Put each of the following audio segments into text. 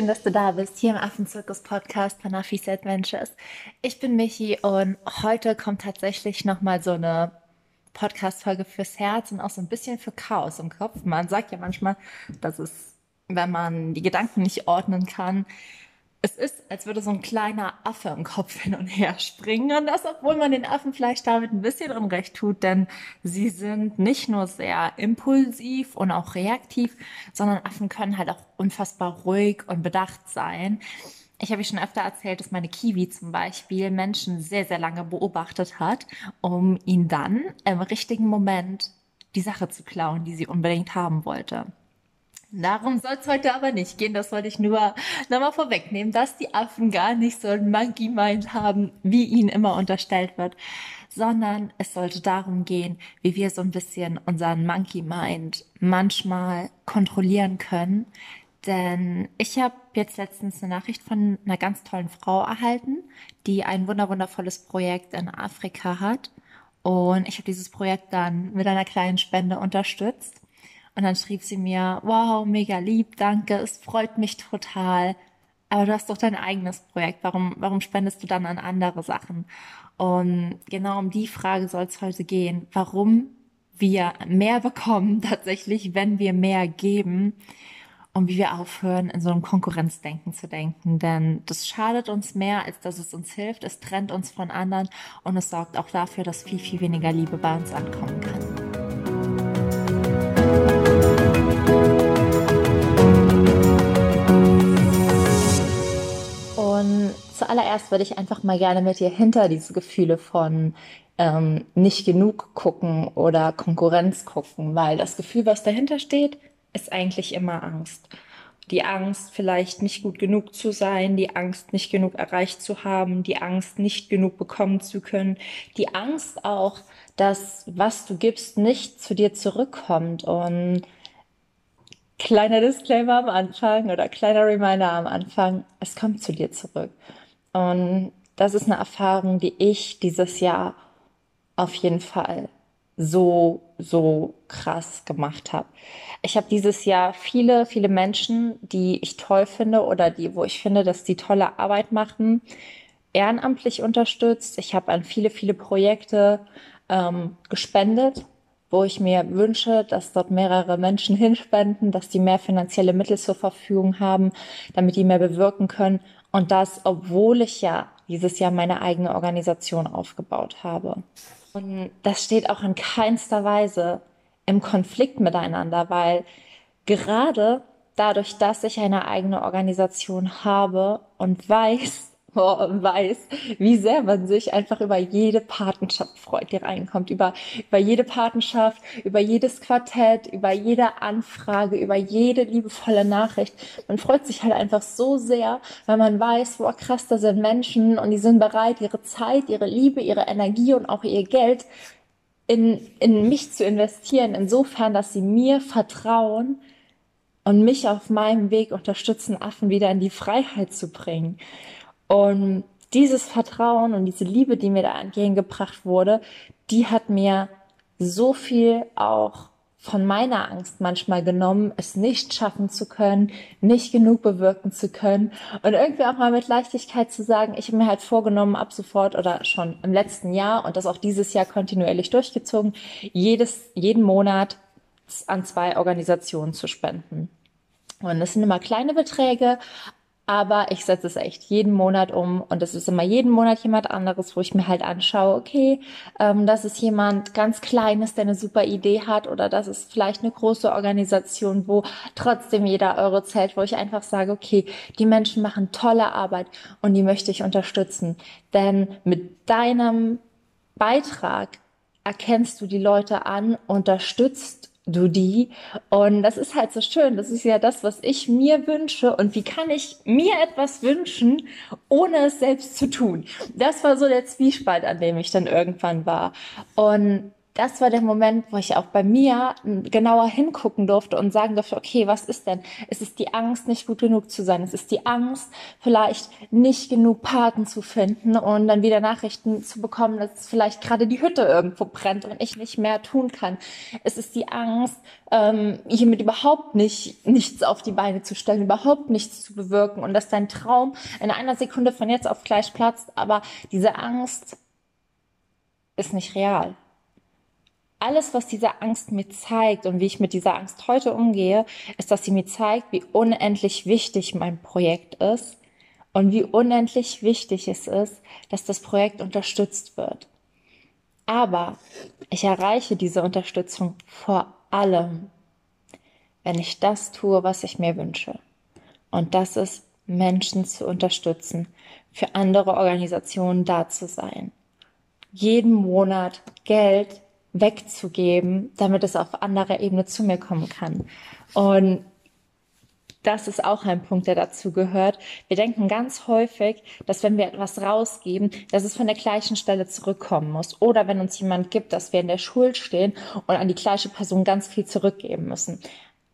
schön, dass du da bist, hier im Affenzirkus-Podcast von Affis Adventures. Ich bin Michi und heute kommt tatsächlich nochmal so eine Podcast-Folge fürs Herz und auch so ein bisschen für Chaos im Kopf. Man sagt ja manchmal, dass es, wenn man die Gedanken nicht ordnen kann, es ist, als würde so ein kleiner Affe im Kopf hin und her springen. Und das, obwohl man den Affen vielleicht damit ein bisschen Unrecht tut, denn sie sind nicht nur sehr impulsiv und auch reaktiv, sondern Affen können halt auch unfassbar ruhig und bedacht sein. Ich habe schon öfter erzählt, dass meine Kiwi zum Beispiel Menschen sehr, sehr lange beobachtet hat, um ihnen dann im richtigen Moment die Sache zu klauen, die sie unbedingt haben wollte. Darum soll es heute aber nicht gehen. Das wollte ich nur nochmal vorwegnehmen, dass die Affen gar nicht so ein Monkey Mind haben, wie ihnen immer unterstellt wird, sondern es sollte darum gehen, wie wir so ein bisschen unseren Monkey Mind manchmal kontrollieren können. Denn ich habe jetzt letztens eine Nachricht von einer ganz tollen Frau erhalten, die ein wunderwundervolles Projekt in Afrika hat. Und ich habe dieses Projekt dann mit einer kleinen Spende unterstützt. Und dann schrieb sie mir, wow, mega lieb, danke, es freut mich total. Aber du hast doch dein eigenes Projekt. Warum, warum spendest du dann an andere Sachen? Und genau um die Frage soll es heute gehen. Warum wir mehr bekommen tatsächlich, wenn wir mehr geben und wie wir aufhören, in so einem Konkurrenzdenken zu denken. Denn das schadet uns mehr, als dass es uns hilft. Es trennt uns von anderen und es sorgt auch dafür, dass viel, viel weniger Liebe bei uns ankommen kann. Zuallererst würde ich einfach mal gerne mit dir hinter diese Gefühle von ähm, nicht genug gucken oder Konkurrenz gucken, weil das Gefühl, was dahinter steht, ist eigentlich immer Angst. Die Angst, vielleicht nicht gut genug zu sein, die Angst, nicht genug erreicht zu haben, die Angst, nicht genug bekommen zu können, die Angst auch, dass was du gibst, nicht zu dir zurückkommt. Und kleiner Disclaimer am Anfang oder kleiner Reminder am Anfang, es kommt zu dir zurück. Und das ist eine Erfahrung, die ich dieses Jahr auf jeden Fall so, so krass gemacht habe. Ich habe dieses Jahr viele, viele Menschen, die ich toll finde oder die, wo ich finde, dass die tolle Arbeit machen, ehrenamtlich unterstützt. Ich habe an viele, viele Projekte ähm, gespendet, wo ich mir wünsche, dass dort mehrere Menschen hinspenden, dass die mehr finanzielle Mittel zur Verfügung haben, damit die mehr bewirken können. Und das, obwohl ich ja dieses Jahr meine eigene Organisation aufgebaut habe. Und das steht auch in keinster Weise im Konflikt miteinander, weil gerade dadurch, dass ich eine eigene Organisation habe und weiß, weiß, wie sehr man sich einfach über jede Patenschaft freut, die reinkommt, über, über jede Patenschaft, über jedes Quartett, über jede Anfrage, über jede liebevolle Nachricht. Man freut sich halt einfach so sehr, weil man weiß, boah, krass, da sind Menschen und die sind bereit, ihre Zeit, ihre Liebe, ihre Energie und auch ihr Geld in, in mich zu investieren, insofern, dass sie mir vertrauen, und mich auf meinem Weg unterstützen, Affen wieder in die Freiheit zu bringen. Und dieses Vertrauen und diese Liebe, die mir da entgegengebracht wurde, die hat mir so viel auch von meiner Angst manchmal genommen, es nicht schaffen zu können, nicht genug bewirken zu können und irgendwie auch mal mit Leichtigkeit zu sagen, ich habe mir halt vorgenommen, ab sofort oder schon im letzten Jahr und das auch dieses Jahr kontinuierlich durchgezogen, jedes, jeden Monat an zwei Organisationen zu spenden. Und das sind immer kleine Beträge, aber ich setze es echt jeden Monat um und es ist immer jeden Monat jemand anderes, wo ich mir halt anschaue, okay, ähm, das ist jemand ganz Kleines, der eine super Idee hat oder das ist vielleicht eine große Organisation, wo trotzdem jeder Euro zählt, wo ich einfach sage, okay, die Menschen machen tolle Arbeit und die möchte ich unterstützen. Denn mit deinem Beitrag erkennst du die Leute an, unterstützt du die. Und das ist halt so schön. Das ist ja das, was ich mir wünsche. Und wie kann ich mir etwas wünschen, ohne es selbst zu tun? Das war so der Zwiespalt, an dem ich dann irgendwann war. Und das war der Moment, wo ich auch bei mir genauer hingucken durfte und sagen durfte, okay, was ist denn? Es ist die Angst, nicht gut genug zu sein. Es ist die Angst, vielleicht nicht genug Paten zu finden und dann wieder Nachrichten zu bekommen, dass vielleicht gerade die Hütte irgendwo brennt und ich nicht mehr tun kann. Es ist die Angst, ähm, hiermit überhaupt nicht nichts auf die Beine zu stellen, überhaupt nichts zu bewirken und dass dein Traum in einer Sekunde von jetzt auf gleich platzt, aber diese Angst ist nicht real alles, was diese Angst mir zeigt und wie ich mit dieser Angst heute umgehe, ist, dass sie mir zeigt, wie unendlich wichtig mein Projekt ist und wie unendlich wichtig es ist, dass das Projekt unterstützt wird. Aber ich erreiche diese Unterstützung vor allem, wenn ich das tue, was ich mir wünsche. Und das ist, Menschen zu unterstützen, für andere Organisationen da zu sein. Jeden Monat Geld wegzugeben, damit es auf anderer Ebene zu mir kommen kann. Und das ist auch ein Punkt, der dazu gehört. Wir denken ganz häufig, dass wenn wir etwas rausgeben, dass es von der gleichen Stelle zurückkommen muss. Oder wenn uns jemand gibt, dass wir in der Schuld stehen und an die gleiche Person ganz viel zurückgeben müssen.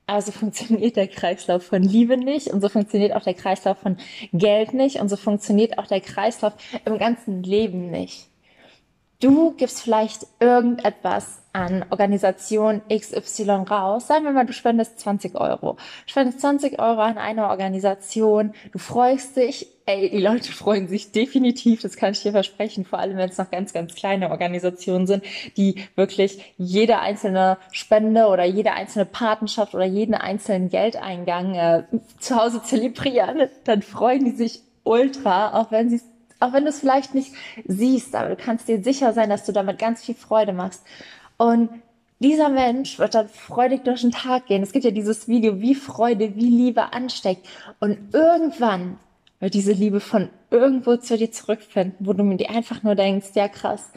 Also funktioniert der Kreislauf von Liebe nicht und so funktioniert auch der Kreislauf von Geld nicht und so funktioniert auch der Kreislauf im ganzen Leben nicht. Du gibst vielleicht irgendetwas an Organisation XY raus. Sagen wir mal, du spendest 20 Euro. Spendest 20 Euro an eine Organisation. Du freust dich. Ey, die Leute freuen sich definitiv. Das kann ich dir versprechen. Vor allem, wenn es noch ganz, ganz kleine Organisationen sind, die wirklich jede einzelne Spende oder jede einzelne Patenschaft oder jeden einzelnen Geldeingang äh, zu Hause zelebrieren. Dann freuen die sich ultra, auch wenn sie es auch wenn du es vielleicht nicht siehst, aber du kannst dir sicher sein, dass du damit ganz viel Freude machst. Und dieser Mensch wird dann freudig durch den Tag gehen. Es gibt ja dieses Video, wie Freude, wie Liebe ansteckt. Und irgendwann wird diese Liebe von irgendwo zu dir zurückfinden, wo du mir einfach nur denkst, ja krass.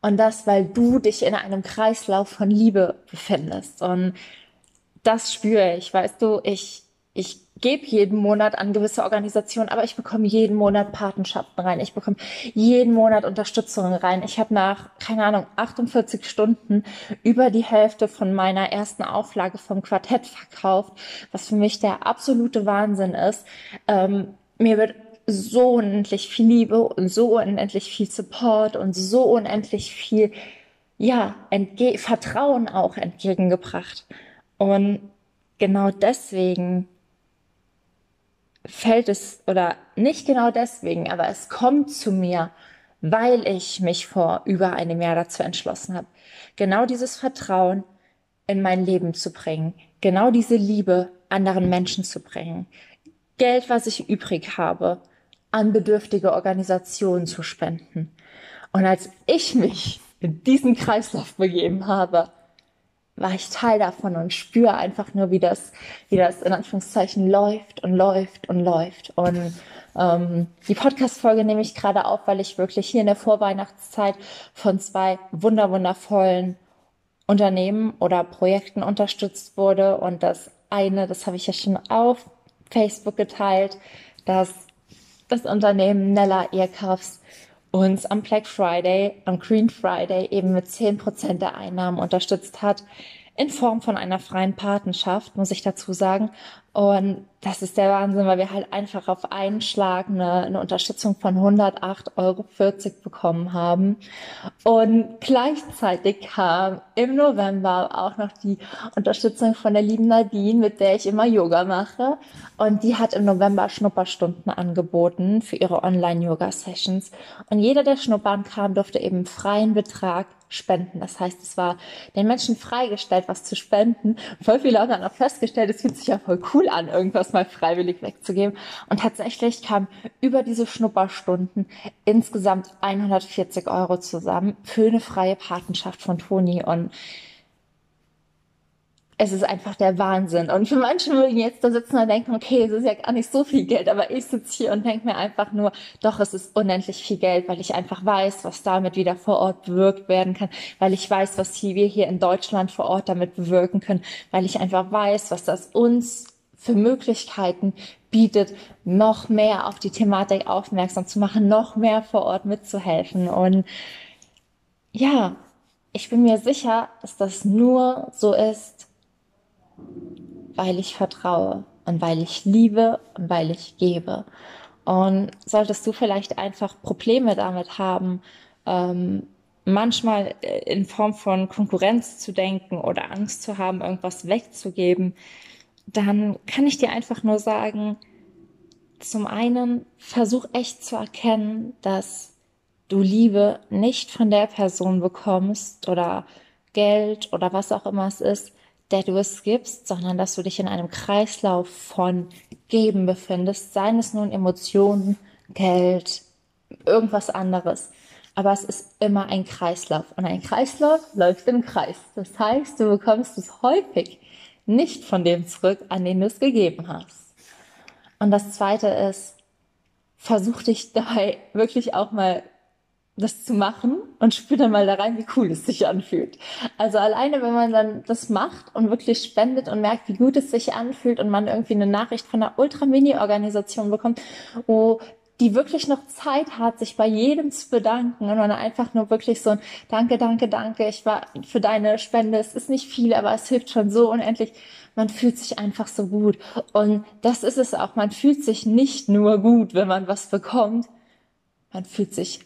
Und das, weil du dich in einem Kreislauf von Liebe befindest. Und das spüre ich, weißt du, ich, ich gebe jeden Monat an gewisse Organisationen, aber ich bekomme jeden Monat Patenschaften rein. Ich bekomme jeden Monat Unterstützung rein. Ich habe nach, keine Ahnung, 48 Stunden über die Hälfte von meiner ersten Auflage vom Quartett verkauft, was für mich der absolute Wahnsinn ist. Ähm, mir wird so unendlich viel Liebe und so unendlich viel Support und so unendlich viel, ja, Vertrauen auch entgegengebracht. Und genau deswegen fällt es, oder nicht genau deswegen, aber es kommt zu mir, weil ich mich vor über einem Jahr dazu entschlossen habe, genau dieses Vertrauen in mein Leben zu bringen, genau diese Liebe anderen Menschen zu bringen, Geld, was ich übrig habe, an bedürftige Organisationen zu spenden. Und als ich mich in diesen Kreislauf begeben habe, war ich Teil davon und spüre einfach nur, wie das, wie das in Anführungszeichen läuft und läuft und läuft. Und ähm, die Podcast-Folge nehme ich gerade auf, weil ich wirklich hier in der Vorweihnachtszeit von zwei wunder wundervollen Unternehmen oder Projekten unterstützt wurde. Und das eine, das habe ich ja schon auf Facebook geteilt, dass das Unternehmen Nella Ehrkaufs uns am Black Friday, am Green Friday eben mit zehn Prozent der Einnahmen unterstützt hat, in Form von einer freien Patenschaft, muss ich dazu sagen. Und das ist der Wahnsinn, weil wir halt einfach auf einen Schlag eine, eine Unterstützung von 108,40 Euro bekommen haben. Und gleichzeitig kam im November auch noch die Unterstützung von der lieben Nadine, mit der ich immer Yoga mache. Und die hat im November Schnupperstunden angeboten für ihre Online-Yoga-Sessions. Und jeder, der schnuppern kam, durfte eben freien Betrag spenden. Das heißt, es war den Menschen freigestellt, was zu spenden. Voll viele haben dann auch festgestellt, es fühlt sich ja voll cool an, irgendwas mal freiwillig wegzugeben. Und tatsächlich kam über diese Schnupperstunden insgesamt 140 Euro zusammen für eine freie Patenschaft von Toni. Und es ist einfach der Wahnsinn. Und für manche mögen jetzt da sitzen und denken, okay, es ist ja gar nicht so viel Geld, aber ich sitze hier und denke mir einfach nur, doch, es ist unendlich viel Geld, weil ich einfach weiß, was damit wieder vor Ort bewirkt werden kann, weil ich weiß, was hier, wir hier in Deutschland vor Ort damit bewirken können, weil ich einfach weiß, was das uns für Möglichkeiten bietet, noch mehr auf die Thematik aufmerksam zu machen, noch mehr vor Ort mitzuhelfen. Und ja, ich bin mir sicher, dass das nur so ist, weil ich vertraue und weil ich liebe und weil ich gebe. Und solltest du vielleicht einfach Probleme damit haben, ähm, manchmal in Form von Konkurrenz zu denken oder Angst zu haben, irgendwas wegzugeben, dann kann ich dir einfach nur sagen, zum einen versuch echt zu erkennen, dass du Liebe nicht von der Person bekommst oder Geld oder was auch immer es ist, der du es gibst, sondern dass du dich in einem Kreislauf von Geben befindest, seien es nun Emotionen, Geld, irgendwas anderes. Aber es ist immer ein Kreislauf und ein Kreislauf läuft im Kreis. Das heißt, du bekommst es häufig nicht von dem zurück, an den du es gegeben hast. Und das zweite ist, versuch dich dabei wirklich auch mal das zu machen und spür dann mal da rein, wie cool es sich anfühlt. Also alleine, wenn man dann das macht und wirklich spendet und merkt, wie gut es sich anfühlt und man irgendwie eine Nachricht von einer Ultra-Mini-Organisation bekommt, wo die wirklich noch Zeit hat, sich bei jedem zu bedanken und man einfach nur wirklich so ein Danke, danke, danke, ich war für deine Spende, es ist nicht viel, aber es hilft schon so unendlich. Man fühlt sich einfach so gut. Und das ist es auch. Man fühlt sich nicht nur gut, wenn man was bekommt. Man fühlt sich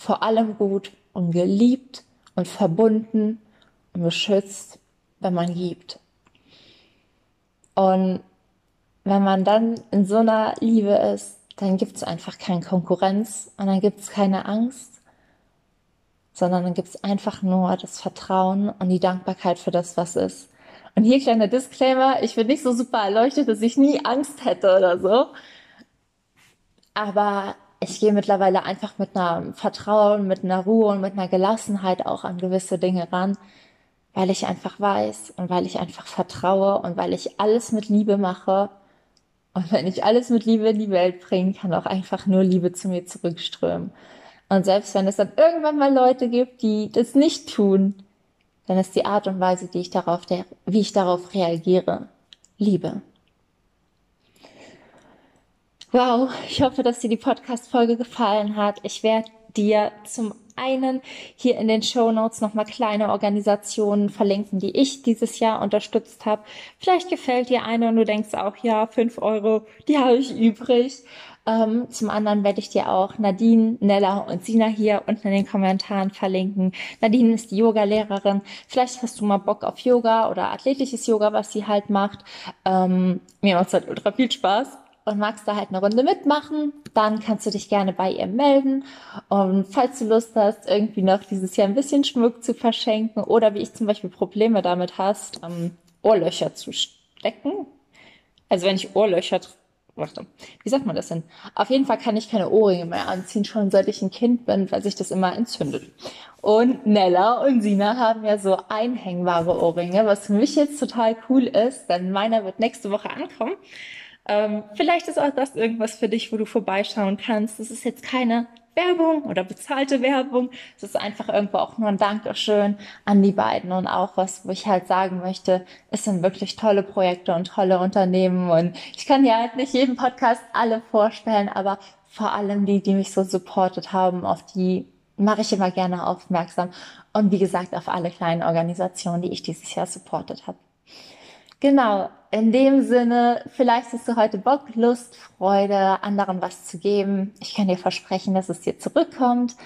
vor allem gut und geliebt und verbunden und beschützt, wenn man gibt. Und wenn man dann in so einer Liebe ist, dann gibt es einfach keine Konkurrenz und dann gibt es keine Angst, sondern dann gibt es einfach nur das Vertrauen und die Dankbarkeit für das, was ist. Und hier kleiner Disclaimer, ich bin nicht so super erleuchtet, dass ich nie Angst hätte oder so. Aber ich gehe mittlerweile einfach mit einer Vertrauen, mit einer Ruhe und mit einer Gelassenheit auch an gewisse Dinge ran, weil ich einfach weiß und weil ich einfach vertraue und weil ich alles mit Liebe mache. Und wenn ich alles mit Liebe in die Welt bringe, kann auch einfach nur Liebe zu mir zurückströmen. Und selbst wenn es dann irgendwann mal Leute gibt, die das nicht tun, dann ist die Art und Weise, die ich darauf, wie ich darauf reagiere, Liebe. Wow, ich hoffe, dass dir die Podcast-Folge gefallen hat. Ich werde dir zum einen hier in den Show Notes nochmal kleine Organisationen verlinken, die ich dieses Jahr unterstützt habe. Vielleicht gefällt dir eine und du denkst auch, ja, fünf Euro, die habe ich übrig. Ähm, zum anderen werde ich dir auch Nadine, Nella und Sina hier unten in den Kommentaren verlinken. Nadine ist die Yoga-Lehrerin. Vielleicht hast du mal Bock auf Yoga oder athletisches Yoga, was sie halt macht. Ähm, mir macht es halt ultra viel Spaß und magst da halt eine Runde mitmachen, dann kannst du dich gerne bei ihr melden. Und falls du Lust hast, irgendwie noch dieses Jahr ein bisschen Schmuck zu verschenken oder wie ich zum Beispiel Probleme damit hast, ähm, Ohrlöcher zu stecken. Also wenn ich Ohrlöcher warte, wie sagt man das denn? Auf jeden Fall kann ich keine Ohrringe mehr anziehen, schon seit ich ein Kind bin, weil sich das immer entzündet. Und Nella und Sina haben ja so einhängbare Ohrringe, was für mich jetzt total cool ist, denn meiner wird nächste Woche ankommen. Ähm, vielleicht ist auch das irgendwas für dich, wo du vorbeischauen kannst. Das ist jetzt keine Werbung oder bezahlte Werbung. Es ist einfach irgendwo auch nur ein Dankeschön an die beiden und auch was, wo ich halt sagen möchte, es sind wirklich tolle Projekte und tolle Unternehmen und ich kann ja halt nicht jeden Podcast alle vorstellen, aber vor allem die, die mich so supportet haben, auf die mache ich immer gerne aufmerksam und wie gesagt auf alle kleinen Organisationen, die ich dieses Jahr supportet habe. Genau, in dem Sinne, vielleicht hast du heute Bock, Lust, Freude, anderen was zu geben. Ich kann dir versprechen, dass es dir zurückkommt.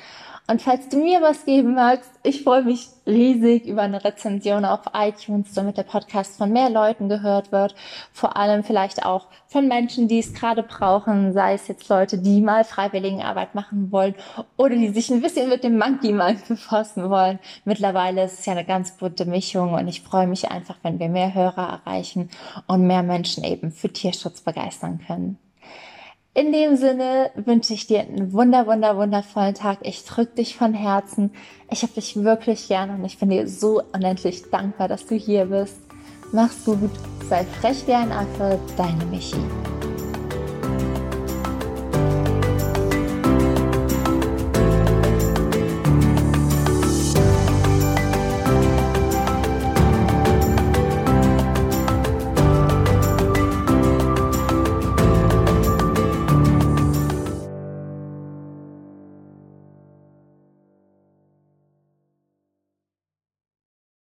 Und falls du mir was geben magst, ich freue mich riesig über eine Rezension auf iTunes, damit der Podcast von mehr Leuten gehört wird. Vor allem vielleicht auch von Menschen, die es gerade brauchen, sei es jetzt Leute, die mal Freiwilligenarbeit machen wollen oder die sich ein bisschen mit dem Monkey Mind befassen wollen. Mittlerweile ist es ja eine ganz bunte Mischung und ich freue mich einfach, wenn wir mehr Hörer erreichen und mehr Menschen eben für Tierschutz begeistern können. In dem Sinne wünsche ich dir einen wunder, wunder, wundervollen Tag. Ich drücke dich von Herzen. Ich habe dich wirklich gern und ich bin dir so unendlich dankbar, dass du hier bist. Mach's gut, sei frech wie ein Affe, deine Michi.